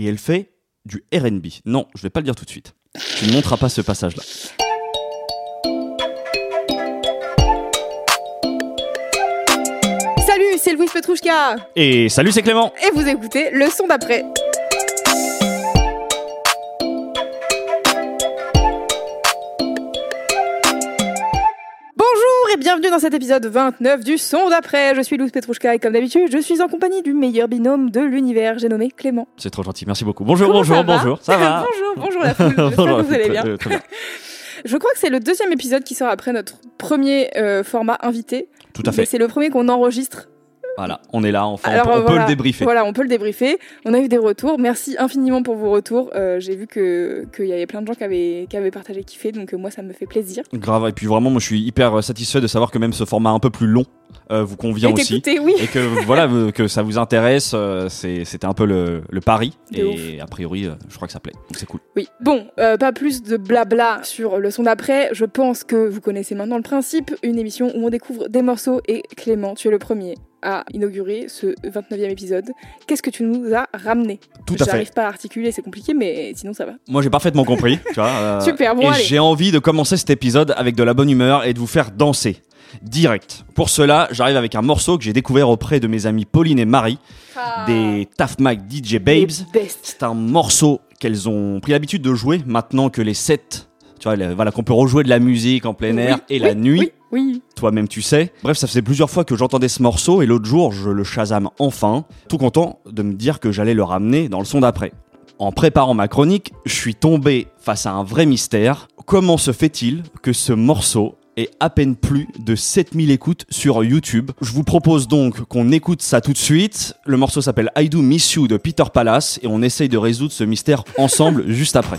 Et elle fait du RB. Non, je vais pas le dire tout de suite. Tu ne monteras pas ce passage-là. Salut, c'est Louis Petrouchka Et salut, c'est Clément et vous écoutez le son d'après. Bienvenue dans cet épisode 29 du son d'après. Je suis Louis Petrouchka et comme d'habitude, je suis en compagnie du meilleur binôme de l'univers, j'ai nommé Clément. C'est trop gentil, merci beaucoup. Bonjour, Comment bonjour, ça bonjour. Ça va bonjour, bonjour la foule. J'espère Bonjour, que vous allez bien. Je crois que c'est le deuxième épisode qui sort après notre premier euh, format invité. Tout à fait. c'est le premier qu'on enregistre Voilà, on est là, enfin, Alors, on, peut- on peut voilà. le débriefer. Voilà, on peut le débriefer. On a eu des retours. Merci infiniment pour vos retours. Euh, J'ai vu que qu'il y avait plein de gens qui avaient, qui avaient partagé, kiffé, donc euh, moi ça me fait plaisir. Grave, et puis vraiment, moi je suis hyper euh, satisfait de savoir que même ce format un peu plus long euh, vous convient Et aussi. oui. Et que voilà, que ça vous intéresse, c'était un peu le, le pari. De et a priori, je crois que ça plaît. Donc c'est cool. Oui. Bon, pas plus de blabla sur le son d'après. Je pense que vous connaissez maintenant le principe. Une émission où on découvre des morceaux. Et Clément, tu es le premier à inaugurer ce 29e épisode. Qu'est-ce que tu nous as ramené? Tout à fait. J'arrive pas à articuler, c'est compliqué, mais sinon ça va. Moi j'ai parfaitement compris. tu vois, euh, Super, bon, et j'ai envie de commencer cet épisode avec de la bonne humeur et de vous faire danser. Direct. Pour cela, j'arrive avec un morceau que j'ai découvert auprès de mes amis Pauline et Marie, des Taf Mac DJ Babes. C'est un morceau qu'elles ont pris l'habitude de jouer maintenant que les sets, tu vois, voilà, qu'on peut rejouer de la musique en plein air Oui, et la nuit. Oui, oui. Toi-même, tu sais. Bref, ça faisait plusieurs fois que j'entendais ce morceau et l'autre jour, je le Shazam enfin, tout content de me dire que j'allais le ramener dans le son d'après. En préparant ma chronique, je suis tombé face à un vrai mystère. Comment se fait-il que ce morceau ait à peine plus de 7000 écoutes sur YouTube? Je vous propose donc qu'on écoute ça tout de suite. Le morceau s'appelle I Do Miss You de Peter Palace et on essaye de résoudre ce mystère ensemble juste après.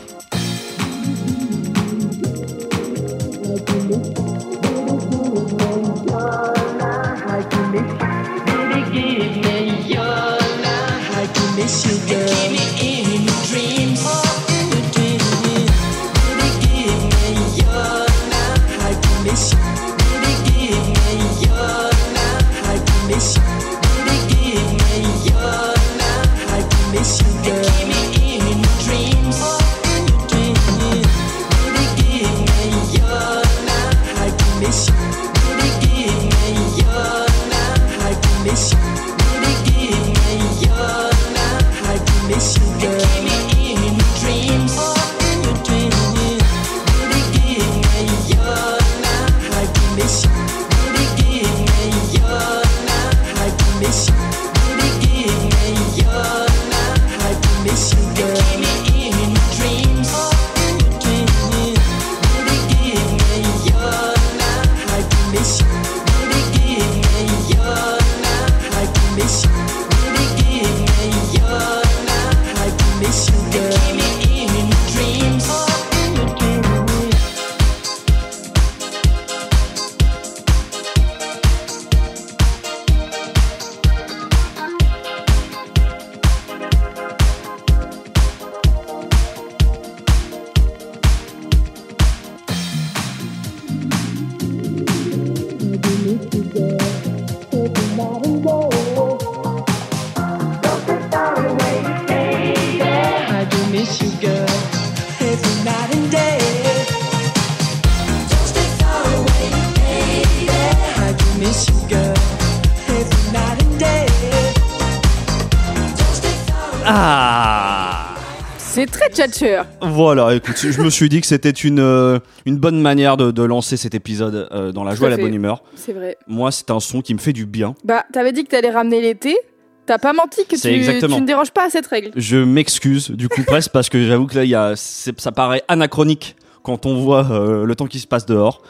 Ah C'est très tchatcheur. Voilà, écoute, je me suis dit que c'était une, euh, une bonne manière de, de lancer cet épisode euh, dans la joie et la bonne humeur. C'est vrai. Moi, c'est un son qui me fait du bien. Bah, t'avais dit que t'allais ramener l'été. T'as pas menti que tu, C'est exactement. tu ne déroges pas à cette règle. Je m'excuse du coup presque parce que j'avoue que là, y a, ça paraît anachronique quand on voit euh, le temps qui se passe dehors.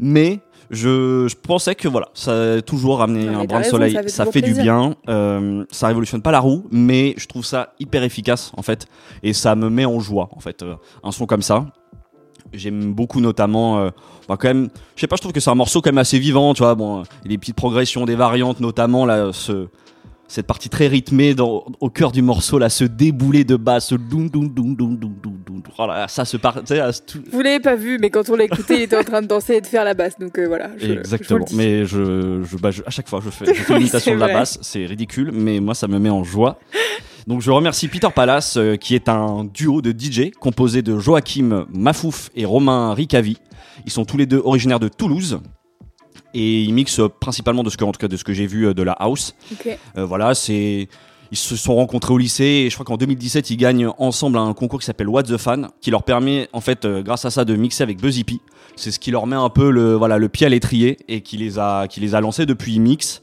Mais Je, je pensais que voilà, ça a toujours ramené Non, un brin de soleil, ça fait ça du bien. Euh, ça révolutionne pas la roue, mais je trouve ça hyper efficace en fait, et ça me met en joie en fait. euh, un son comme ça, j'aime beaucoup notamment. euh, bah, quand même, je sais pas, je trouve que c'est un morceau quand même assez vivant, tu vois. Bon, euh, des petites progressions, des variantes, notamment là, ce, cette partie très rythmée dans, au cœur du morceau, là, ce déboulé de basse, ce doum doum doum doum doum doum doum. Oh là ça se part, tout- Vous l'avez pas vu, mais quand on l'a écouté, il était en train de danser et de faire la basse. Donc euh, voilà. je- je Exactement. dis. mais je, je, bah, je- à chaque fois, je fais, je fais l'imitation de la basse. C'est ridicule, mais moi, ça me met en joie. Donc, je remercie Peter Palace, euh, qui est un duo de DJ composé de Joachim Mafouf et Romain Ricavi. Ils sont tous les deux originaires de Toulouse. Et ils mixent principalement de ce que, en tout cas, de ce que j'ai vu euh, de la house. Euh, voilà, c'est. Ils se sont rencontrés au lycée et je crois qu'en 2017 ils gagnent ensemble un concours qui s'appelle What the Fan, qui leur permet en fait euh, grâce à ça de mixer avec Buzzy P. C'est ce qui leur met un peu le voilà le pied à l'étrier et qui les a qui les a lancés depuis ils mixent.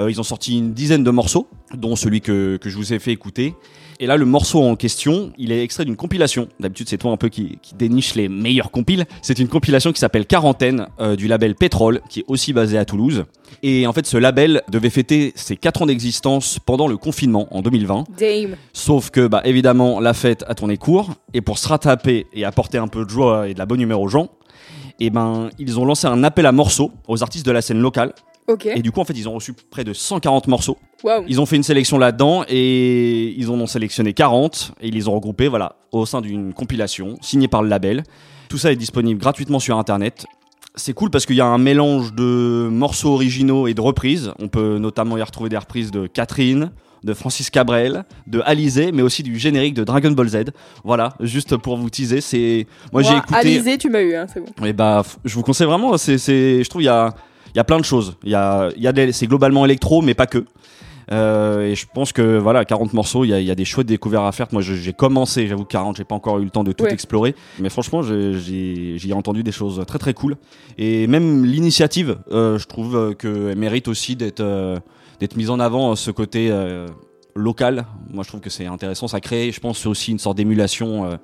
Euh, ils ont sorti une dizaine de morceaux, dont celui que, que je vous ai fait écouter. Et là, le morceau en question, il est extrait d'une compilation. D'habitude, c'est toi un peu qui, qui déniche les meilleurs compiles. C'est une compilation qui s'appelle Quarantaine euh, du label Pétrole, qui est aussi basé à Toulouse. Et en fait, ce label devait fêter ses 4 ans d'existence pendant le confinement en 2020. Dame. Sauf que, bah, évidemment, la fête a tourné court. Et pour se rattraper et apporter un peu de joie et de la bonne humeur aux gens, et ben, ils ont lancé un appel à morceaux aux artistes de la scène locale. Et du coup, en fait, ils ont reçu près de 140 morceaux. Waouh. Ils ont fait une sélection là-dedans et ils en ont sélectionné 40 et ils les ont regroupés voilà, au sein d'une compilation signée par le label. Tout ça est disponible gratuitement sur internet. C'est cool parce qu'il y a un mélange de morceaux originaux et de reprises. On peut notamment y retrouver des reprises de Catherine, de Francis Cabrel, de Alizé, mais aussi du générique de Dragon Ball Z. Voilà, juste pour vous teaser, c'est moi, j'ai écouté. Alizé, tu m'as eu, hein, c'est bon. Et bah, f- je vous conseille vraiment. C'est, c'est, je trouve il y a, y a plein de choses. Il y a, il y a des- c'est globalement électro, mais pas que. Euh, et je pense que voilà, 40 morceaux, il y a, il y a des chouettes découvertes à faire. Moi, je- j'ai commencé, j'avoue, 40, j'ai pas encore eu le temps de tout Ouais. explorer. Mais franchement, j'ai, entendu des choses très très cool. Et même l'initiative, euh, je trouve euh, qu'elle mérite aussi d'être, euh, d'être mise en avant, euh, ce côté euh, local. Moi, je trouve que c'est intéressant. Ça crée, je pense, aussi une sorte d'émulation.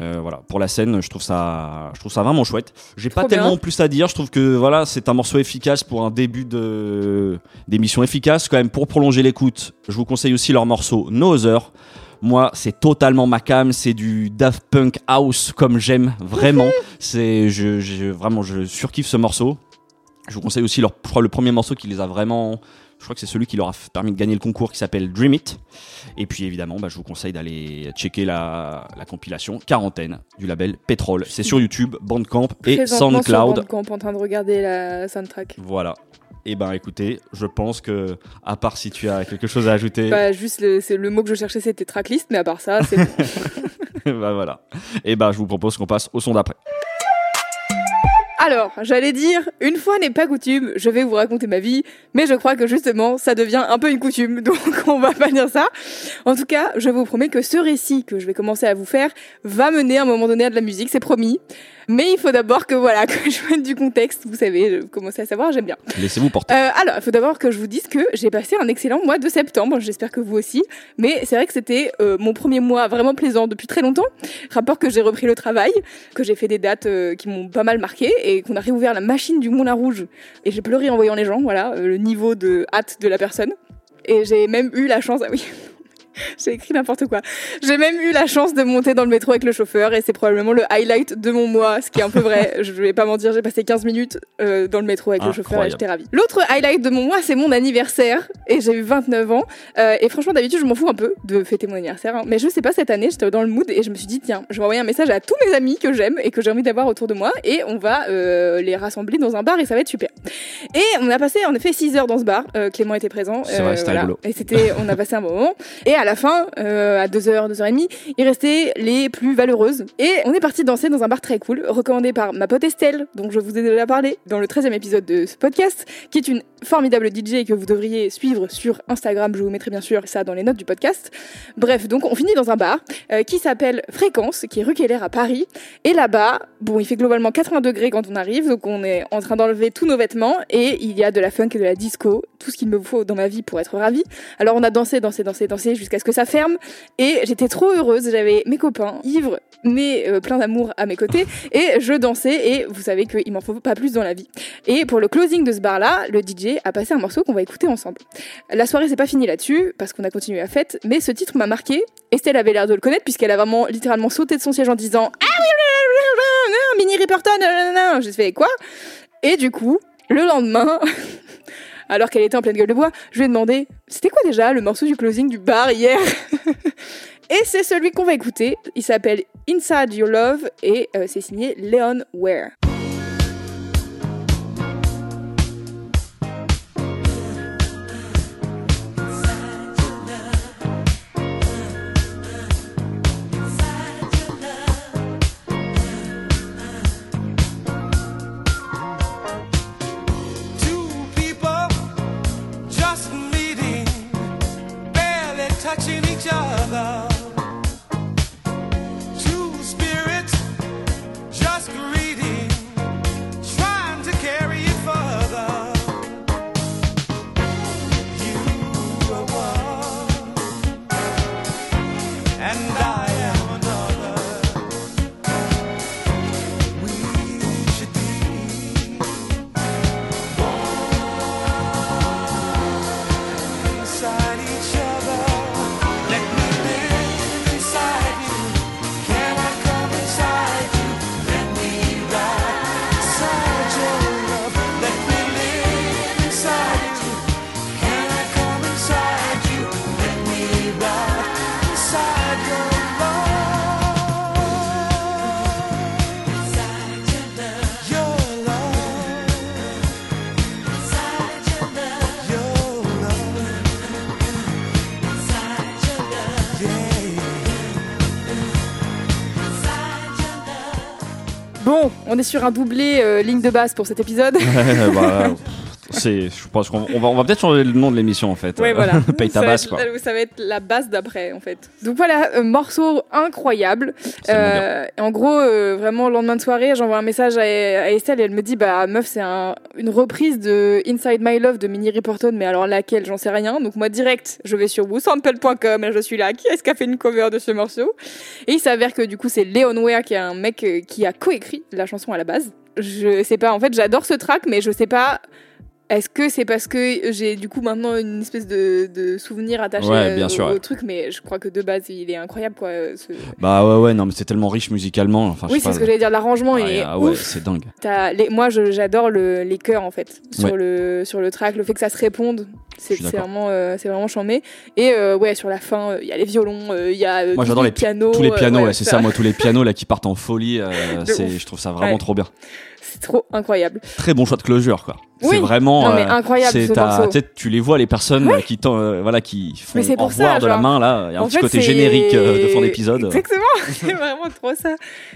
Euh, voilà, pour la scène, je trouve ça, je trouve ça vraiment chouette. J'ai pas bien. tellement plus à dire. Je trouve que voilà, c'est un morceau efficace pour un début de d'émission efficace. Quand même, pour prolonger l'écoute, je vous conseille aussi leur morceau No Other. Moi, c'est totalement ma cam. C'est du Daft Punk House comme j'aime vraiment. c'est, je, je- vraiment, je surkiffe ce morceau. Je vous conseille aussi leur, je crois, le premier morceau qui les a vraiment. Je crois que c'est celui qui leur a permis de gagner le concours qui s'appelle Dream It. Et puis évidemment, bah, je vous conseille d'aller checker la, la compilation Quarantaine du label Pétrole. C'est sur YouTube, Bandcamp et Présentement sur SoundCloud. Bandcamp, en train de regarder la soundtrack. Voilà. Et ben écoutez, je pense que, à part si tu as quelque chose à ajouter, Bah, juste le, c'est le mot que je cherchais, c'était tracklist, mais à part ça, c'est bah voilà. Et ben je vous propose qu'on passe au son d'après. Alors, j'allais dire, une fois n'est pas coutume, je vais vous raconter ma vie, mais je crois que justement, ça devient un peu une coutume, donc on va pas dire ça. En tout cas, je vous promets que ce récit que je vais commencer à vous faire va mener à un moment donné à de la musique, c'est promis. Mais il faut d'abord que voilà, que je mette du contexte, vous savez, vous commencez à savoir, j'aime bien. Laissez-vous porter. Euh, alors, il faut d'abord que je vous dise que j'ai passé un excellent mois de septembre, j'espère que vous aussi. Mais c'est vrai que c'était euh, mon premier mois vraiment plaisant depuis très longtemps. Rapport que j'ai repris le travail, que j'ai fait des dates euh, qui m'ont pas mal marqué et qu'on a réouvert la machine du Moulin Rouge. Et j'ai pleuré en voyant les gens, voilà, euh, le niveau de hâte de la personne. Et j'ai même eu la chance, ah oui, j'ai écrit n'importe quoi. J'ai même eu la chance de monter dans le métro avec le chauffeur et c'est probablement le highlight de mon mois, ce qui est un peu vrai. Je vais pas mentir, j'ai passé 15 minutes euh, dans le métro avec le chauffeur et j'étais ravie. L'autre highlight de mon mois, c'est mon anniversaire et j'ai eu 29 ans. Euh, et franchement, d'habitude, je m'en fous un peu de fêter mon anniversaire. hein. Mais je sais pas, cette année, j'étais dans le mood et je me suis dit, tiens, je vais envoyer un message à tous mes amis que j'aime et que j'ai envie d'avoir autour de moi et on va euh, les rassembler dans un bar et ça va être super. Et on a passé en effet 6 heures dans ce bar. Clément était présent. Vrai, rigolo. Et c'était, on a passé un bon moment. Et à la fin, euh, à 2h, 2h30, il restait les plus valeureuses. Et on est parti danser dans un bar très cool, recommandé par ma pote Estelle, dont je vous ai déjà parlé dans le 13e épisode de ce podcast, qui est une formidable DJ que vous devriez suivre sur Instagram. Je vous mettrai bien sûr ça dans les notes du podcast. Bref, donc on finit dans un bar euh, qui s'appelle Fréquence, qui est rue Keller à Paris. Et là-bas, bon, il fait globalement 80 degrés quand on arrive, donc on est en train d'enlever tous nos vêtements et il y a de la funk et de la disco, tout ce qu'il me faut dans ma vie pour être ravie. Alors on a dansé, dansé, dansé, dansé jusqu'à ce que ça ferme et j'étais trop heureuse. J'avais mes copains ivres mais euh, plein d'amour à mes côtés et je dansais et vous savez qu'il m'en faut pas plus dans la vie. Et pour le closing de ce bar-là, le DJ a passé un morceau qu'on va écouter ensemble. La soirée c'est pas fini là-dessus parce qu'on a continué la fête, mais ce titre m'a marqué. Estelle avait l'air de le connaître puisqu'elle a vraiment littéralement sauté de son siège en disant ah oui mini Riperton j'ai fait quoi? Et du coup le lendemain. Alors qu'elle était en pleine gueule de bois, je lui ai demandé c'était quoi déjà le morceau du closing du bar hier? Et c'est celui qu'on va écouter. Il s'appelle Inside Your Love et euh, c'est signé Leon Ware. On est sur un doublé euh, ligne de basse pour cet épisode. Bah, c'est, je pense qu'on on va, on va peut-être changer le nom de l'émission en fait. Ouais, Euh, voilà. Paye ta Ça va basse être- quoi. Ça va être la base d'après, en fait. Donc voilà, euh, morceau incroyable. Euh, en gros, euh, vraiment, le lendemain de soirée, j'envoie un message à, à Estelle et elle me dit, bah, meuf, c'est un- une reprise de Inside My Love de Minnie Riperton, mais alors laquelle, j'en sais rien. Donc moi, direct, je vais sur woosample.com et je suis là, qui est-ce qui a fait une cover de ce morceau? Et il s'avère que du coup, c'est Leon Ware qui est un mec qui a coécrit la chanson à la base. Je sais pas, en fait, j'adore ce track, mais je sais pas est-ce que c'est parce que j'ai du coup maintenant une espèce de, de souvenir attaché Ouais, euh, bien au, sûr, ouais. au truc, mais je crois que de base il est incroyable quoi. euh, ce- Bah ouais ouais non mais c'est tellement riche musicalement. Enfin, oui, c'est ce que j'allais dire. L'arrangement Ouais, est ah ouais, c'est dingue. Les- Moi j'adore le, les chœurs en fait sur le sur le track, le fait que ça se réponde, c'est vraiment euh, c'est vraiment chambé. Et euh, ouais sur la fin il y a les violons, il y a Moi tous j'adore les pianos, tous les pianos, c'est ça. Moi tous les pianos là qui partent en folie, je trouve ça vraiment trop bien. C'est trop incroyable. Très bon choix de closure quoi. Oui. C'est vraiment. Non, mais euh, incroyable, c'est ce ta- tu les vois les personnes qui euh, voilà qui font au revoir ça, de la main là. Il y a un En petit fait, côté générique euh, de fin d'épisode. Exactement, c'est vraiment trop ça.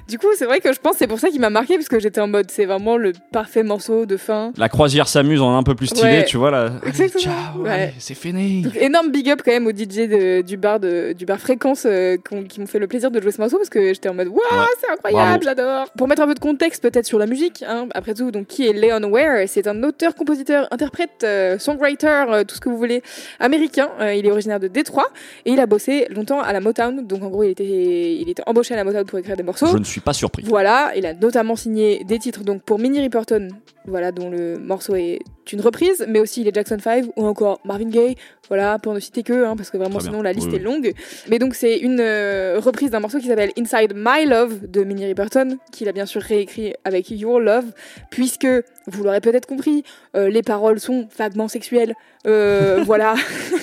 Du coup, c'est vrai que je pense que c'est pour ça qu'il m'a marqué parce que j'étais en mode c'est vraiment le parfait morceau de fin. La croisière s'amuse en un peu plus stylé, Ouais. tu vois là. Exactement. ciao, Ouais. allez, c'est fini. Donc, énorme big up quand même aux DJ de- du bar de, du bar Fréquence euh, qui m'ont fait le plaisir de jouer ce morceau parce que j'étais en mode waouh c'est incroyable Bravo. j'adore. Pour mettre un peu de contexte peut-être sur la musique hein, après tout donc qui est Leon Ware c'est un auteur compositeur interprète euh, songwriter euh, tout ce que vous voulez américain Euh, il est originaire de Détroit et il a bossé longtemps à la Motown donc en gros il était il était embauché à la Motown pour écrire des morceaux. Je ne suis pas surpris. Voilà, il a notamment signé des titres donc pour Minnie Riperton, voilà, dont le morceau est une reprise, mais aussi les Jackson 5 ou encore Marvin Gaye, voilà, pour ne citer que, hein, parce que vraiment sinon la liste Oui, est longue. Mais donc c'est une euh, reprise d'un morceau qui s'appelle Inside My Love de Minnie Riperton, qu'il a bien sûr réécrit avec Your Love, puisque, vous l'aurez peut-être compris, euh, les paroles sont vaguement sexuelles. Euh, voilà,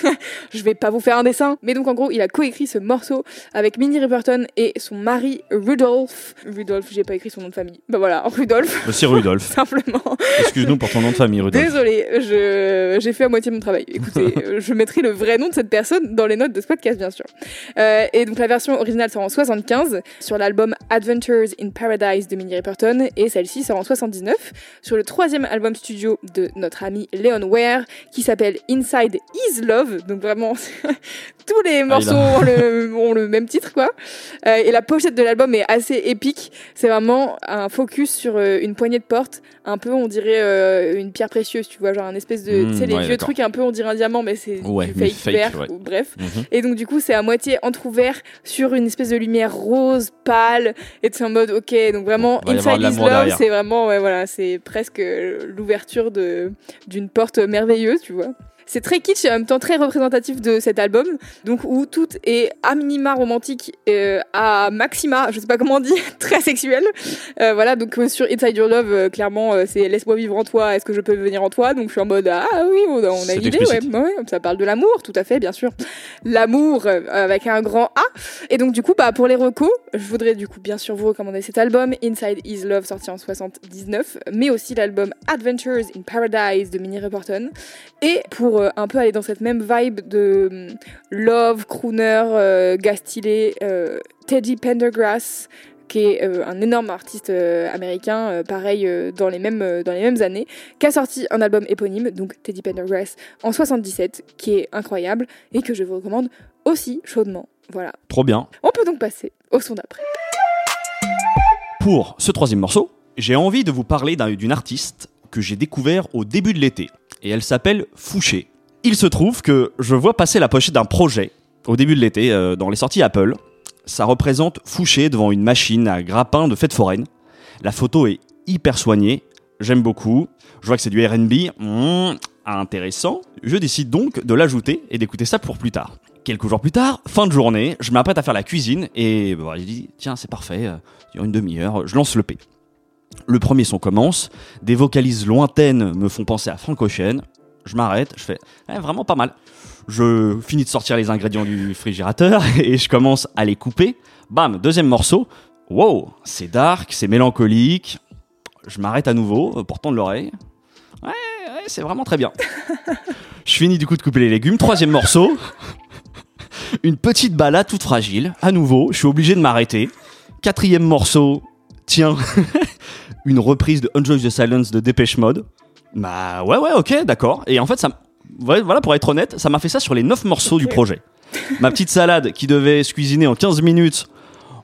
je vais pas vous faire un dessin. Mais donc en gros, il a coécrit ce morceau avec Minnie Riperton et son mari Rudolph. Rudolph, j'ai pas écrit son nom de famille. Bah voilà, Rudolph, Monsieur Rudolph. simplement. Excuse-nous pour ton nom de famille, Rudolph. Désolée, je, j'ai fait à moitié mon travail. Écoutez, euh, je mettrai le vrai nom de cette personne dans les notes de ce podcast, bien sûr. Euh, et donc la version originale sort en 75 sur l'album Adventures in Paradise de Minnie Riperton et celle-ci sort en 79 sur le troisième album studio de notre ami Leon Ware qui s'appelle Inside Is Love. Donc vraiment, tous les morceaux Ah, ont, le, ont le même titre, quoi. Euh, et la pochette de l'album est assez épique. C'est vraiment un focus sur euh, une poignée de porte, un peu, on dirait euh, une pierre précieuse, tu vois, genre un espèce de, Mmh, tu sais, les ouais, vieux trucs un peu, on dirait un diamant, mais c'est Ouais, du fake, fake, vert, ouais. ou bref. Mhm. Et donc du coup, c'est à moitié entrouvert sur une espèce de lumière rose pâle, et c'est en mode, ok, donc vraiment, Inside de is Love, c'est vraiment, ouais, voilà, c'est presque l'ouverture de d'une porte merveilleuse, tu vois. C'est très kitsch et en même temps très représentatif de cet album, donc où tout est à minima romantique, euh, à maxima, je sais pas comment on dit, très sexuel. Euh, voilà, donc euh, sur Inside Your Love, clairement, c'est laisse-moi vivre en toi, est-ce que je peux venir en toi? Donc je suis en mode ah oui, on a, on a C'est une idée, ouais, explicite. ouais, ça parle de l'amour, tout à fait, bien sûr. L'amour avec un grand A. Et donc du coup, bah pour les recos, je voudrais du coup bien sûr vous recommander cet album Inside Is Love sorti en 79, mais aussi l'album Adventures in Paradise de Minnie Riperton. Et pour euh, un peu aller dans cette même vibe de hum, love, crooner, euh, euh, Teddy Pendergrass qui est euh, un énorme artiste euh, américain, euh, pareil euh, dans les mêmes euh, dans les mêmes années, qui a sorti un album éponyme, donc Teddy Pendergrass en 77, qui est incroyable et que je vous recommande aussi chaudement. Voilà. Trop bien. On peut donc passer au son d'après. Pour ce troisième morceau, j'ai envie de vous parler d'un- d'une artiste que j'ai découvert au début de l'été. Et elle s'appelle Fouché. Il se trouve que je vois passer la pochette d'un projet au début de l'été euh, dans les sorties Apple. Ça représente Fouché devant une machine à grappin de fête foraine. La photo est hyper soignée. J'aime beaucoup. Je vois que c'est du RB. Mmh, intéressant. Je décide donc de l'ajouter et d'écouter ça pour plus tard. Quelques jours plus tard, fin de journée, je m'apprête à faire la cuisine et bah, je dis tiens c'est parfait, euh, il y a une demi-heure, je lance le P. Le premier son commence, des vocalises lointaines me font penser à Frank Ocean. Je m'arrête, je fais Eh, vraiment pas mal. Je finis de sortir les ingrédients du réfrigérateur et je commence à les couper. Bam, deuxième morceau. Wow, c'est dark, c'est mélancolique. Je m'arrête à nouveau euh, pour tendre l'oreille. Ouais, ouais, c'est vraiment très bien. je finis du coup de couper les légumes. Troisième morceau. Une petite balade toute fragile. À nouveau, je suis obligé de m'arrêter. Quatrième morceau. Tiens, une reprise de Enjoy the Silence de Dépêche Mode. Bah ouais, ouais, ok, d'accord. Et en fait, ça, ouais, voilà, pour être honnête, ça m'a fait ça sur les 9 morceaux du projet. Ma petite salade qui devait se cuisiner en 15 minutes,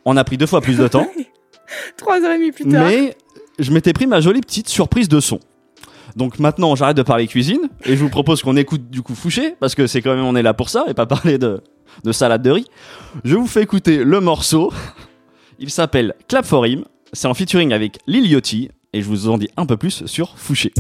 on a pris deux fois plus de temps. Trois heures et demie plus tard. Mais je m'étais pris ma jolie petite surprise de son. Donc maintenant, j'arrête de parler cuisine et je vous propose qu'on écoute du coup Fouché parce que c'est quand même on est là pour ça et pas parler de, de salade de riz. Je vous fais écouter le morceau. Il s'appelle Clap for Him. C'est en featuring avec Lil Yachty et je vous en dis un peu plus sur Fouché.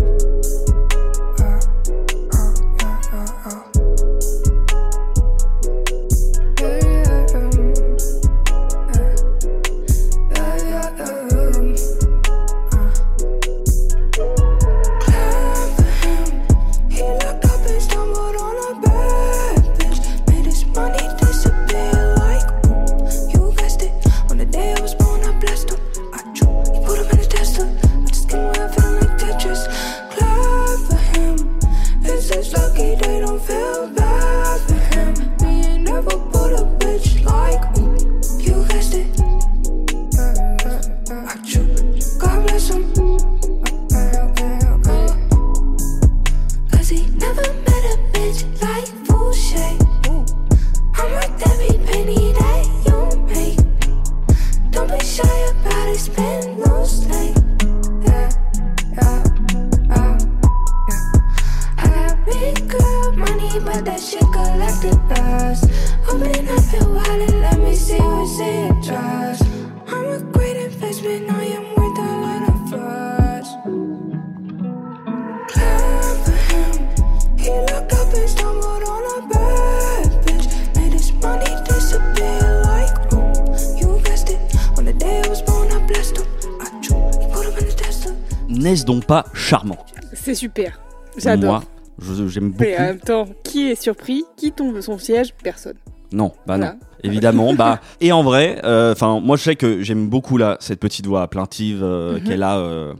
N'est-ce donc pas charmant C'est super. J'adore. Moi, Je- J'aime beaucoup. Mais en même temps, qui est surpris Qui tombe de son siège Personne. Non, bah non. Évidemment, bah et en vrai, euh, enfin moi je sais que j'aime beaucoup là cette petite voix plaintive euh, Mhm. qu'elle a. euh,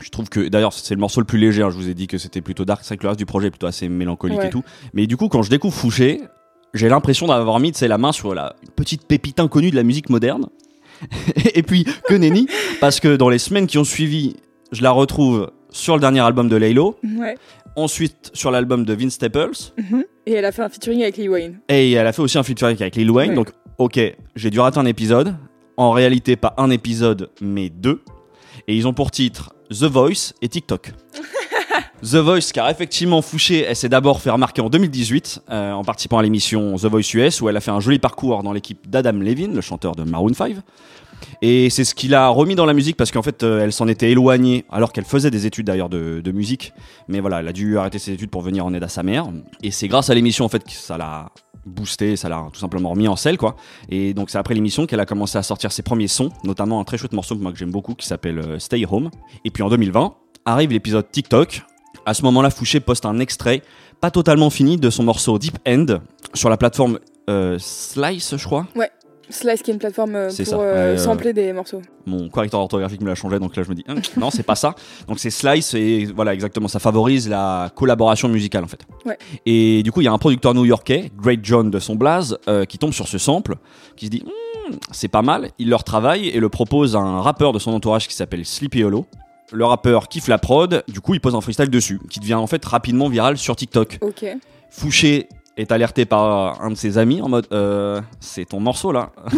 je trouve que d'ailleurs c'est le morceau le plus léger. hein, je vous ai dit que c'était plutôt dark, c'est que le reste du projet est plutôt assez mélancolique Ouais. et tout. Mais du coup quand je découvre Fouché, j'ai l'impression d'avoir mis la main sur la une petite pépite inconnue de la musique moderne. et puis que nenni, parce que dans les semaines qui ont suivi, je la retrouve sur le dernier album de Laylo, Ouais. ensuite sur l'album de Vince Staples. Mhm. Et elle a fait un featuring avec Lil Wayne. Et elle a fait aussi un featuring avec Lil Wayne. Ouais. Donc, ok, j'ai dû rater un épisode. En réalité, pas un épisode, mais deux. Et ils ont pour titre The Voice et TikTok. The Voice, car effectivement, Fouché, elle s'est d'abord fait remarquer en 2018 euh, en participant à l'émission The Voice US, où elle a fait un joli parcours dans l'équipe d'Adam Levine, le chanteur de Maroon 5. Et c'est ce qui l'a remis dans la musique parce qu'en fait, euh, elle s'en était éloignée alors qu'elle faisait des études d'ailleurs de, musique. Mais voilà, elle a dû arrêter ses études pour venir en aide à sa mère. Et c'est grâce à l'émission en fait que ça l'a boosté, ça l'a tout simplement remis en selle quoi. Et donc c'est après l'émission qu'elle a commencé à sortir ses premiers sons, notamment un très chouette morceau que moi que j'aime beaucoup qui s'appelle euh, Stay Home. Et puis en 2020 arrive l'épisode TikTok. À ce moment-là, Fouché poste un extrait pas totalement fini de son morceau Deep End sur la plateforme euh, Slice, je crois. Slice qui est une plateforme euh, pour euh, ouais, euh, sampler des morceaux. mon correcteur orthographique me l'a changé, donc là je me dis Hum, non, c'est pas ça. Donc c'est Slice et voilà exactement, ça favorise la collaboration musicale en fait. Ouais. Et du coup, il y a un producteur new-yorkais, Great John de son blaze, euh, qui tombe sur ce sample, qui se dit Hum, c'est pas mal. Il leur travaille et le propose à un rappeur de son entourage qui s'appelle Sleepy Hollow. Le rappeur kiffe la prod, du coup il pose un freestyle dessus, qui devient en fait rapidement viral sur TikTok. Ok. Fouché est alerté par un de ses amis en mode euh, c'est ton morceau là.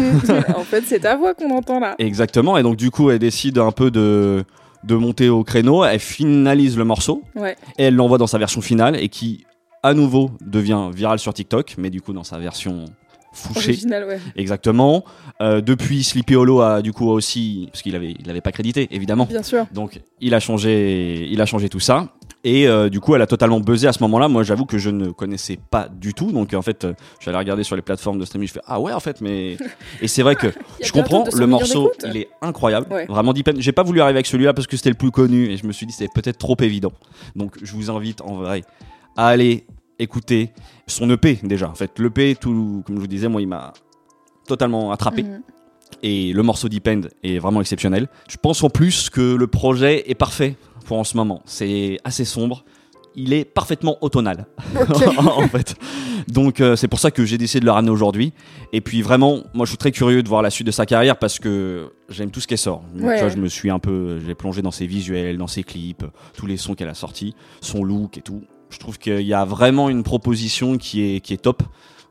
en fait, c'est ta voix qu'on entend là. Exactement, et donc du coup, elle décide un peu de, de monter au créneau, elle finalise le morceau, Ouais. et elle l'envoie dans sa version finale, et qui, à nouveau, devient viral sur TikTok, mais du coup dans sa version fouchée. Original, ouais. Exactement. Euh, depuis, Sleepy Hollow a du coup aussi, parce qu'il avait, il l'avait pas crédité, évidemment. Bien sûr. Donc il a changé, il a changé tout ça. Et euh, du coup, elle a totalement buzzé à ce moment-là. Moi, j'avoue que je ne connaissais pas du tout. Donc en fait, euh, j'allais regarder sur les plateformes de streaming. Je fais ah ouais, en fait, mais et c'est vrai que je comprends 200 le morceau. Il est incroyable, Ouais. vraiment deep. J'ai pas voulu arriver avec celui-là parce que c'était le plus connu et je me suis dit c'était peut-être trop évident. Donc je vous invite en vrai à aller écouter son EP déjà. En fait, l'EP, tout comme je vous disais, moi, il m'a totalement attrapé Mhm. et le morceau Deep End est vraiment exceptionnel. Je pense en plus que le projet est parfait pour en ce moment. C'est assez sombre. Il est parfaitement automnal, en fait. Donc euh, c'est pour ça que j'ai décidé de le ramener aujourd'hui. Et puis vraiment, moi je suis très curieux de voir la suite de sa carrière parce que j'aime tout ce qu'elle sort. Donc, Ouais. tu vois, je me suis un peu, j'ai plongé dans ses visuels, dans ses clips, tous les sons qu'elle a sortis, son look et tout. Je trouve qu'il y a vraiment une proposition qui est, qui est top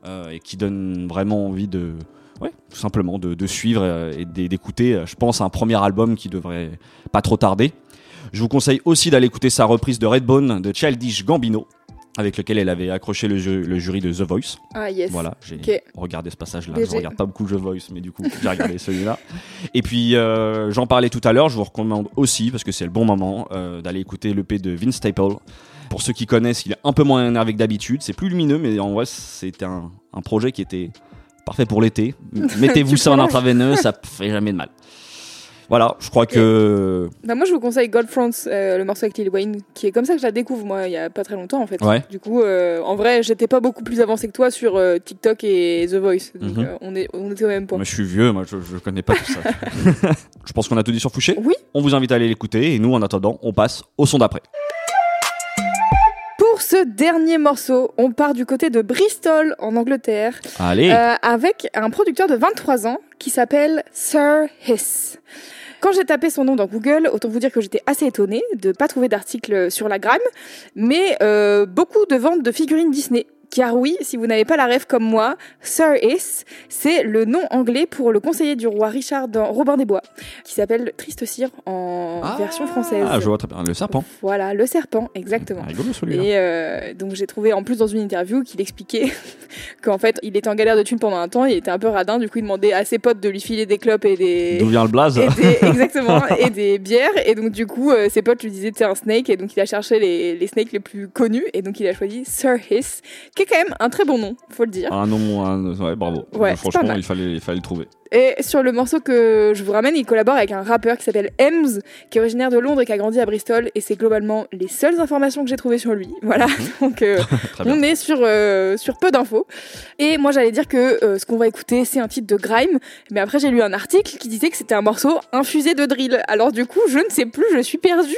euh, et qui donne vraiment envie de, ouais, tout simplement de, de suivre euh, et d'é- d'écouter. Je pense à un premier album qui devrait pas trop tarder. Je vous conseille aussi d'aller écouter sa reprise de Redbone de Childish Gambino, avec lequel elle avait accroché le, ju- le jury de The Voice. Ah, yes. Voilà, j'ai regardé ce passage-là. Je regarde pas beaucoup The Voice, mais du coup, j'ai regardé celui-là. Et puis, euh, j'en parlais tout à l'heure. Je vous recommande aussi, parce que c'est le bon moment, euh, d'aller écouter l'EP de Vince Staple. Pour ceux qui connaissent, il est un peu moins énervé que d'habitude. C'est plus lumineux, mais en vrai, c'était un, un projet qui était parfait pour l'été. Mettez-vous ça en intraveineux, ça fait jamais de mal. Voilà, je crois que. Bah, moi, je vous conseille Gold France, euh, le morceau avec Lil Wayne, qui est comme ça que je la découvre, moi, il y a pas très longtemps, en fait. Ouais. Du coup, euh, en vrai, j'étais pas beaucoup plus avancé que toi sur euh, TikTok et The Voice. Donc, Mhm. euh, on, est, on était au même point. Moi, je suis vieux, moi, je, je connais pas tout ça. je pense qu'on a tout dit sur Fouché. Oui. On vous invite à aller l'écouter, et nous, en attendant, on passe au son d'après. Pour ce dernier morceau, on part du côté de Bristol, en Angleterre, Allez euh, avec un producteur de 23 ans qui s'appelle Sir Hiss. Quand j'ai tapé son nom dans Google, autant vous dire que j'étais assez étonnée de pas trouver d'article sur la gramme, mais euh, beaucoup de ventes de figurines Disney. Car oui, si vous n'avez pas la rêve comme moi, Sir Hiss, c'est le nom anglais pour le conseiller du roi Richard dans Robin des Bois, qui s'appelle Triste Cire en version française. Ah, je vois très bien. Le serpent. Voilà, le serpent, exactement. Rigolo celui-là. Et euh, donc j'ai trouvé en plus dans une interview qu'il expliquait qu'en fait il était en galère de thunes pendant un temps, il était un peu radin, du coup il demandait à ses potes de lui filer des clopes et des, D'où vient le blaze et des- exactement et des bières et donc du coup euh, ses potes lui disaient t'es un snake et donc il a cherché les, les snakes les plus connus et donc il a choisi Sir Hiss qui est quand même un très bon nom, faut le dire. Un nom, un- ouais, bravo. Ouais, Franchement, il fallait, il fallait le trouver. Et sur le morceau que je vous ramène, il collabore avec un rappeur qui s'appelle Ems, qui est originaire de Londres et qui a grandi à Bristol. Et c'est globalement les seules informations que j'ai trouvées sur lui. Voilà, donc euh, bien. on est sur, euh, sur peu d'infos. Et moi, j'allais dire que euh, ce qu'on va écouter, c'est un titre de grime. Mais après, j'ai lu un article qui disait que c'était un morceau infusé de drill. Alors du coup, je ne sais plus, je suis perdue.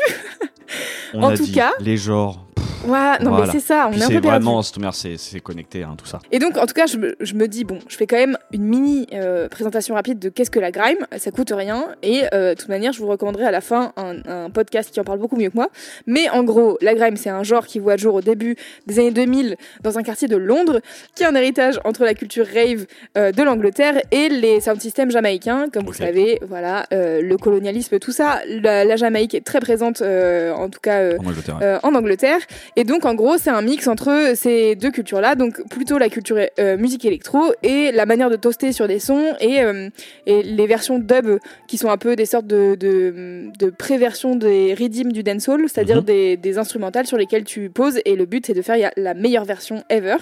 On En a tout dit cas- les genres. Voilà, non Voilà. mais c'est ça, on Puis est un peu perdu. vraiment, merde, c'est connecté, hein, tout ça. Et donc, en tout cas, je me, je me dis, bon, je fais quand même une mini euh, présentation rapide de qu'est-ce que la grime, ça coûte rien, et euh, de toute manière, je vous recommanderai à la fin un, un podcast qui en parle beaucoup mieux que moi. Mais en gros, la grime, c'est un genre qui voit le jour au début des années 2000 dans un quartier de Londres, qui est un héritage entre la culture rave euh, de l'Angleterre et les sound systems jamaïcains, comme vous Ok. savez, voilà, euh, le colonialisme, tout ça, la, la Jamaïque est très présente, euh, en tout cas... euh, En Angleterre. ouais. en Angleterre. Et donc, en gros, c'est un mix entre ces deux cultures-là. Donc, plutôt la culture euh, musique électro et la manière de toaster sur des sons et, euh, et les versions dub qui sont un peu des sortes de, de, de pré-versions des rythms du dancehall, c'est-à-dire Mhm. des, des instrumentales sur lesquelles tu poses. Et le but, c'est de faire la meilleure version ever.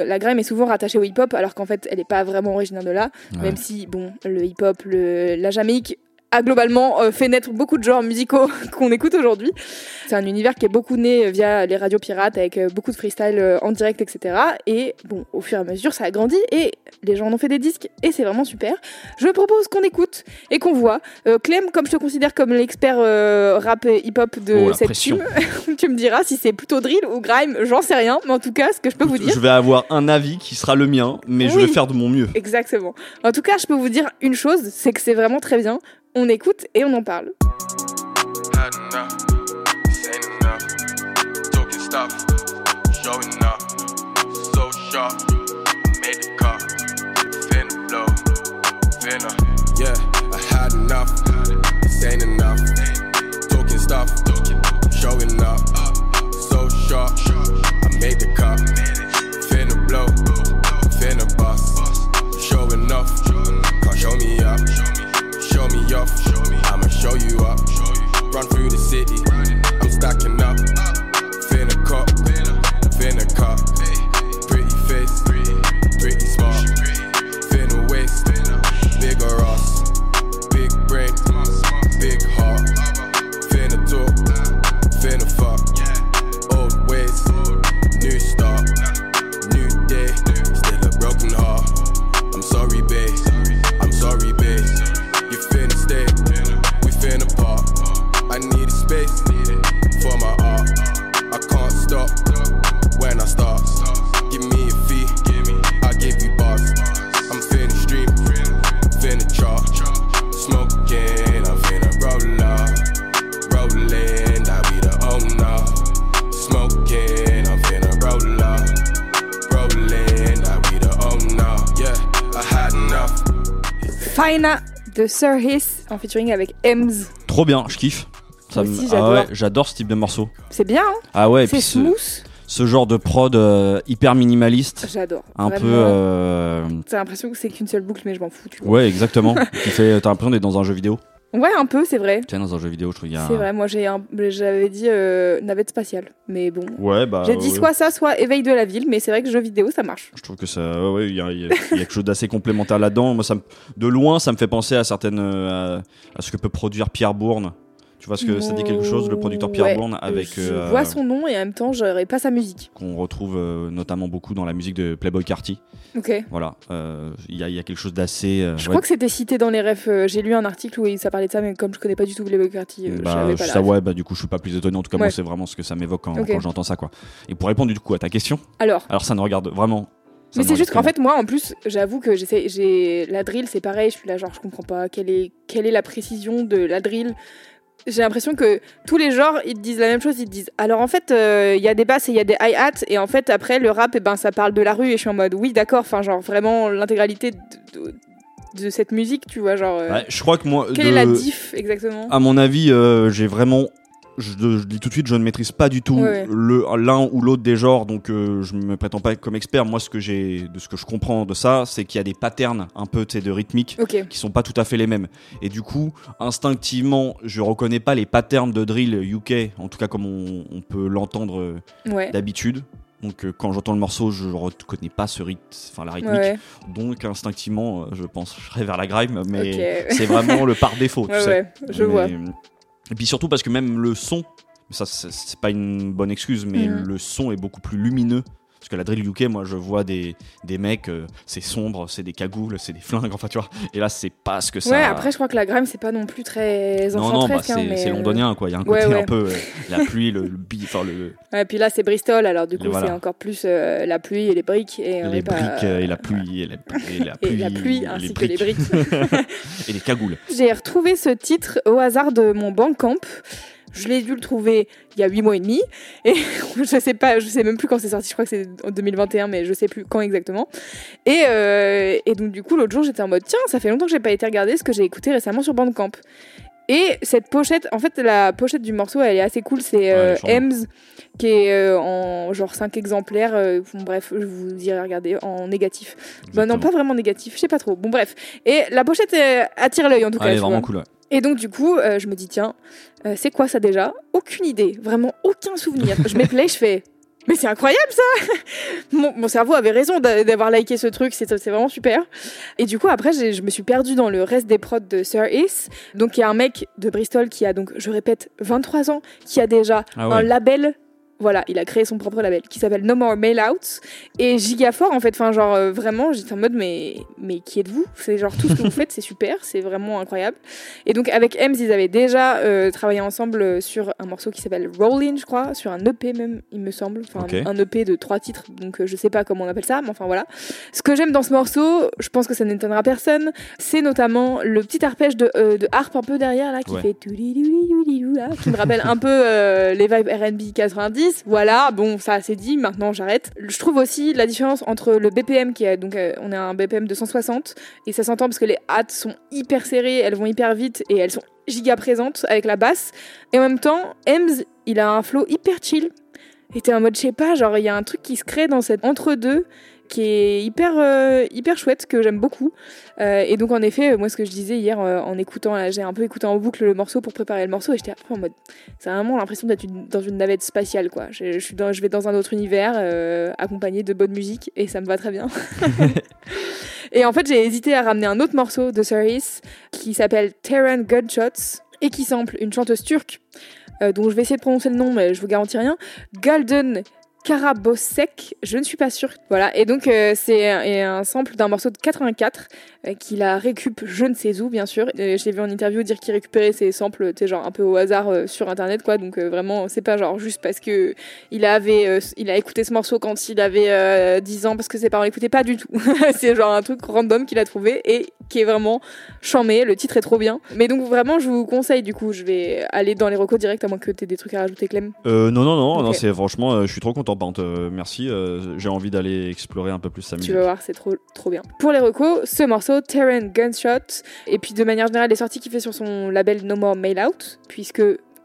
Euh, La grime est souvent rattachée au hip-hop, alors qu'en fait, elle n'est pas vraiment originaire de là. Ouais. Même si, bon, le hip-hop, la Jamaïque a globalement euh, fait naître beaucoup de genres musicaux qu'on écoute aujourd'hui. C'est un univers qui est beaucoup né euh, via les radios pirates avec euh, beaucoup de freestyle en direct, etc. Et bon, au fur et à mesure, ça a grandi et les gens en ont fait des disques et c'est vraiment super. Je propose qu'on écoute et qu'on voit. Euh, Clem, comme je te considère comme l'expert euh, rap et hip-hop de Oh, cette team, tu me diras si c'est plutôt drill ou grime, j'en sais rien. Mais en tout cas, ce que je peux vous dire, Je vais avoir un avis qui sera le mien, mais je vais faire de mon mieux. Exactement. En tout cas, je peux vous dire une chose, c'est que c'est vraiment très bien. On écoute et on en parle. Talking showing up. So sharp, made the off, I'ma show you up. Run through the city, I'm stacking De Sir Hiss en featuring avec Ems. Trop bien, je kiffe. Ça Moi me- aussi, ah j'adore. ouais, j'adore ce type de morceau. C'est bien, hein Ah ouais, c'est ce, smooth. ce genre de prod euh, hyper minimaliste, J'adore. un Vraiment. peu. euh, T'as l'impression que c'est qu'une seule boucle, mais je m'en fous. Tu vois. Ouais, exactement. t'as l'impression d'être dans un jeu vidéo. Ouais, un peu, c'est vrai. Tiens, dans un jeu vidéo, je trouve qu'il y a. C'est vrai, moi j'ai un- j'avais dit euh, navette spatiale, mais bon. Ouais, bah. J'ai dit ouais. soit ça, soit éveil de la ville, mais c'est vrai que jeu vidéo ça marche. Je trouve que ça, ouais, il y, a- y y quelque chose d'assez complémentaire là-dedans. Moi, ça me- de loin, ça me fait penser à certaines, euh, à, à ce que peut produire Pierre Bourne. Tu vois ce que ça dit quelque chose, le producteur Pierre Ouais, Bourne, avec Je euh, vois son nom et en même temps j'aurais pas sa musique. qu'on retrouve euh, notamment beaucoup dans la musique de Playboy Carty. Ok. Voilà, euh, il y, y a quelque chose d'assez. Je ouais, crois que c'était cité dans les refs. J'ai lu un article où ça parlait de ça, mais comme je connais pas du tout Playboy Carty, euh, je bah, savais pas ça, ouais, bah, du coup, je suis pas plus étonné. En tout cas, moi, Ouais. c'est vraiment ce que ça m'évoque quand, j'entends ça, quoi. Et pour répondre du coup à ta question, Alors, alors ça ne regarde vraiment. ça mais c'est juste qu'en fait, moi, en plus, j'avoue que j'ai la drill, c'est pareil. Je suis là, genre, je comprends pas quelle est, quelle est la précision de la drill. J'ai l'impression que tous les genres, ils te disent la même chose. Ils te disent, alors en fait, euh, il y a des basses et il y a des hi-hats, et en fait, après, le rap, eh ben, ça parle de la rue, et je suis en mode, oui, d'accord, enfin, genre, vraiment, l'intégralité de, de- de cette musique, tu vois, genre. euh, Ouais, je crois que moi. quelle de- est la diff exactement? À mon avis, euh, j'ai vraiment. Je, je dis tout de suite, je ne maîtrise pas du tout Ouais, ouais. le l'un ou l'autre des genres, donc euh, je me prétends pas comme expert. Moi, ce que j'ai, de ce que je comprends de ça, c'est qu'il y a des patterns un peu, de rythmique Ok. qui sont pas tout à fait les mêmes. Et du coup, instinctivement, je reconnais pas les patterns de drill UK, en tout cas comme on, on peut l'entendre euh, Ouais. d'habitude. Donc euh, quand j'entends le morceau, je ne reconnais pas ce rythme, enfin la rythmique. Ouais, Donc instinctivement, euh, je penserais vers la grime, mais c'est vraiment le par défaut, tu sais. je Mais- vois. Et puis surtout parce que même le son, ça c'est pas une bonne excuse, mais Mhm. le son est beaucoup plus lumineux. Parce que la drill UK, moi je vois des, des mecs, euh, c'est sombre, c'est des cagoules, c'est des flingues, enfin tu vois. Et là c'est pas ce que ça. Ouais, après, je crois que la grime, c'est pas non plus très non, non, bah, hein, c'est euh, londonien quoi. Il y a un côté ouais. un peu euh, la pluie, le, le bi- enfin le, Ouais, puis là, c'est Bristol, alors du coup, Et voilà. c'est encore plus la pluie et les briques. Et les pas- briques et la pluie et la, et la et pluie, la pluie, et ainsi que les briques. et les cagoules. J'ai retrouvé ce titre au hasard de mon Bandcamp. Je l'ai dû le trouver il y a 8 mois et demi. Et je sais pas, je sais même plus quand c'est sorti. Je crois que c'est en 2021, mais je sais plus quand exactement. Et, euh, et donc, du coup, l'autre jour, j'étais en mode tiens, ça fait longtemps que j'ai pas été regarder ce que j'ai écouté récemment sur Bandcamp. Et cette pochette, en fait, la pochette du morceau, elle est assez cool. C'est euh. Ems, qui est euh, en genre 5 exemplaires. euh, bon, bref, je vous dirai regarder en négatif. Bah non, pas vraiment négatif, je sais pas trop. Bon, bref. Et la pochette attire l'œil en tout Ah, cas. elle est vraiment vois. cool. ouais. Et donc du coup, euh, je me dis tiens, euh, c'est quoi ça déjà? Aucune idée, vraiment aucun souvenir. je me play, je fais mais c'est incroyable ça mon, mon cerveau avait raison d'a- d'avoir liké ce truc, c'est vraiment super. Et du coup après je me suis perdue dans le reste des prods de Sir Ace. Donc il y a un mec de Bristol qui a donc je répète 23 ans, qui a déjà Ah ouais. un label voilà, il a créé son propre label qui s'appelle No More Mail Out et giga fort en fait. Enfin, genre euh, vraiment, j'étais en mode mais mais qui êtes-vous? C'est genre tout ce que vous faites, c'est super, c'est vraiment incroyable. Et donc avec Ems, ils avaient déjà euh, travaillé ensemble euh, sur un morceau qui s'appelle Rollin, je crois, sur un EP même, il me semble, enfin un EP de trois titres. Donc euh, je sais pas comment on appelle ça, mais enfin voilà. Ce que j'aime dans ce morceau, je pense que ça n'étonnera personne, c'est notamment le petit arpège de, de harpe un peu derrière là qui Ouais. fait qui me rappelle un peu les vibes R&B 90. Voilà, bon ça c'est dit, maintenant j'arrête. Je trouve aussi la différence entre le BPM qui est donc euh, on a un BPM de 160 et ça s'entend parce que les hâtes sont hyper serrées, elles vont hyper vite et elles sont giga présentes avec la basse et en même temps Ems il a un flow hyper chill. Et t'es en mode je sais pas, genre il y a un truc qui se crée dans cet entre-deux qui est hyper euh, hyper chouette que j'aime beaucoup. Euh, et donc en effet moi ce que je disais hier euh, en écoutant là, j'ai un peu écouté en boucle le morceau pour préparer le morceau et j'étais en mode c'est vraiment l'impression d'être une- dans une navette spatiale quoi. Je, je suis dans, je vais dans un autre univers accompagné de bonne musique et ça me va très bien. Et en fait j'ai hésité à ramener un autre morceau de Cerise qui s'appelle Terran Gunshots et qui sample une chanteuse turque euh, dont je vais essayer de prononcer le nom mais je vous garantis rien. Golden Karabosek, je ne suis pas sûre. Voilà, et donc euh, c'est un, sample d'un morceau de 84 euh, qu'il a récup je ne sais où, bien sûr. Euh, J'ai vu en interview dire qu'il récupérait ses samples, tu genre un peu au hasard euh, sur internet, quoi. Donc euh, vraiment, c'est pas genre juste parce que il avait, euh, il a écouté ce morceau quand il avait euh, 10 ans parce que ses parents l'écoutaient pas du tout. c'est genre un truc random qu'il a trouvé et qui est vraiment chamé. Le titre est trop bien. Mais donc vraiment, je vous conseille, du coup, je vais aller dans les recos direct à moins que tu aies des trucs à rajouter, Clem. Euh, non, non, non, non c'est franchement, euh, je suis trop content. Euh, merci. euh, J'ai envie d'aller explorer un peu plus sa musique. Tu vas voir, c'est trop, trop bien. Pour les recos, ce morceau, Terran Gunshot, et puis de manière générale, les sorties qu'il fait sur son label No More Mail Out, puisque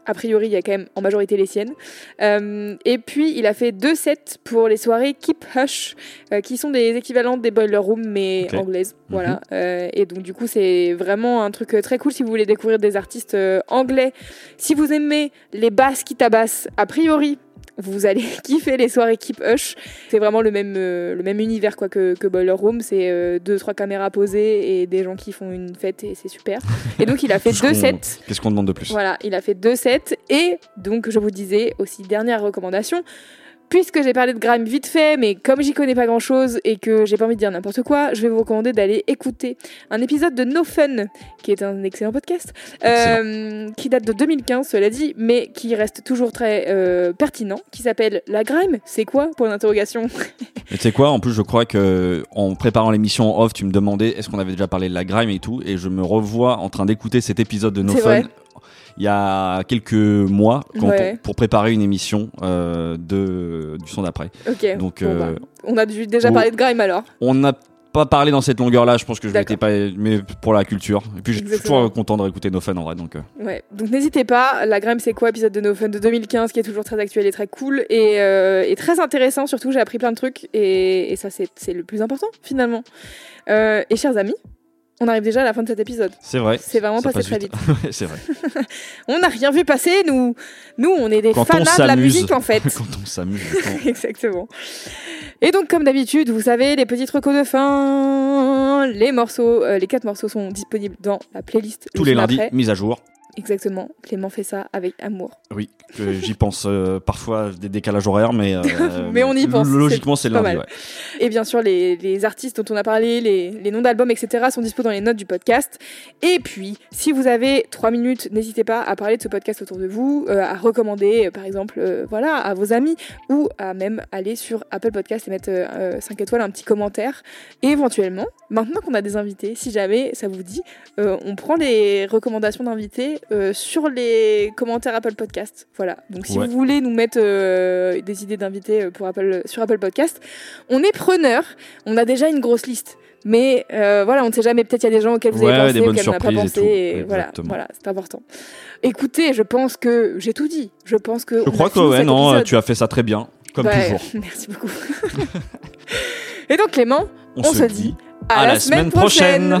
a priori, il y a quand même en majorité les siennes. Euh, et puis, il a fait deux sets pour les soirées Keep Hush, euh, qui sont des équivalents des Boiler Room, mais anglaises. Voilà. Euh, et donc, du coup, c'est vraiment un truc très cool si vous voulez découvrir des artistes anglais. Si vous aimez les basses qui tabassent, a priori, vous allez kiffer les soirées Keep Hush. C'est vraiment le même, euh, le même univers quoi, que, que Boiler Room. C'est euh, deux, trois caméras posées et des gens qui font une fête et c'est super. Et donc, il a fait deux sets. Qu'est-ce qu'on demande de plus? Voilà, il a fait deux sets. Et donc, je vous disais aussi, dernière recommandation. Puisque j'ai parlé de grime vite fait, mais comme j'y connais pas grand chose et que j'ai pas envie de dire n'importe quoi, je vais vous recommander d'aller écouter un épisode de No Fun, qui est un excellent podcast, euh, qui date de 2015, cela dit, mais qui reste toujours très euh, pertinent, qui s'appelle La grime, c'est quoi? Pour l'interrogation. Tu sais quoi, en plus, je crois que en préparant l'émission en off, tu me demandais est-ce qu'on avait déjà parlé de la grime et tout, et je me revois en train d'écouter cet épisode de No Fun. vrai. Il y a quelques mois, quand Ouais. on- pour préparer une émission euh, de, du son d'après. Donc, bon, euh, bah, on a dû déjà parler de grime alors. On n'a pas parlé dans cette longueur-là, je pense que je D'accord. m'étais pas. Mais pour la culture. Et puis, je suis toujours content de réécouter No Fun en vrai. Donc, euh, Ouais, donc n'hésitez pas, La Grime c'est quoi, épisode de No Fun de 2015 qui est toujours très actuel et très cool et, euh, et très intéressant surtout, j'ai appris plein de trucs et, et ça c'est c'est le plus important finalement. Euh, et chers amis, On arrive déjà à la fin de cet épisode. C'est vrai. C'est vraiment passé passe très vite. C'est vrai. On n'a rien vu passer, nous. Nous, on est des Quand fanats de la musique, en fait. Quand on s'amuse. Exactement. Et donc, comme d'habitude, vous savez, les petites recos de fin, les morceaux, euh, les quatre morceaux sont disponibles dans la playlist. Tous le les lundis, mise à jour. Exactement. Clément fait ça avec amour. Oui, j'y pense euh, parfois des décalages horaires, mais euh, Mais on y pense, Logiquement, c'est lundi. ouais. Et bien sûr, les, les artistes dont on a parlé, les, les noms d'albums, etc. sont dispo dans les notes du podcast. Et puis, si vous avez trois minutes, n'hésitez pas à parler de ce podcast autour de vous, euh, à recommander, par exemple, voilà, à vos amis, ou à même aller sur Apple Podcast et mettre 5 étoiles, un petit commentaire. Et éventuellement, maintenant qu'on a des invités, si jamais ça vous dit, on prend les recommandations d'invités euh, sur les commentaires Apple Podcast. Voilà. Donc si Ouais. vous voulez nous mettre euh, des idées d'invités euh, pour Apple sur Apple Podcast, on est preneur. On a déjà une grosse liste. Mais euh, voilà, on ne sait jamais. Peut-être il y a des gens auxquels vous Ouais, avez des pensé, auxquels on n'a pas et pensé. et voilà, voilà, c'est important. Écoutez, je pense que j'ai tout dit. Je pense que. Je crois que ouais, non, tu as fait ça très bien, comme toujours. Merci beaucoup. et donc Clément, On, on se dit à, la, semaine prochaine.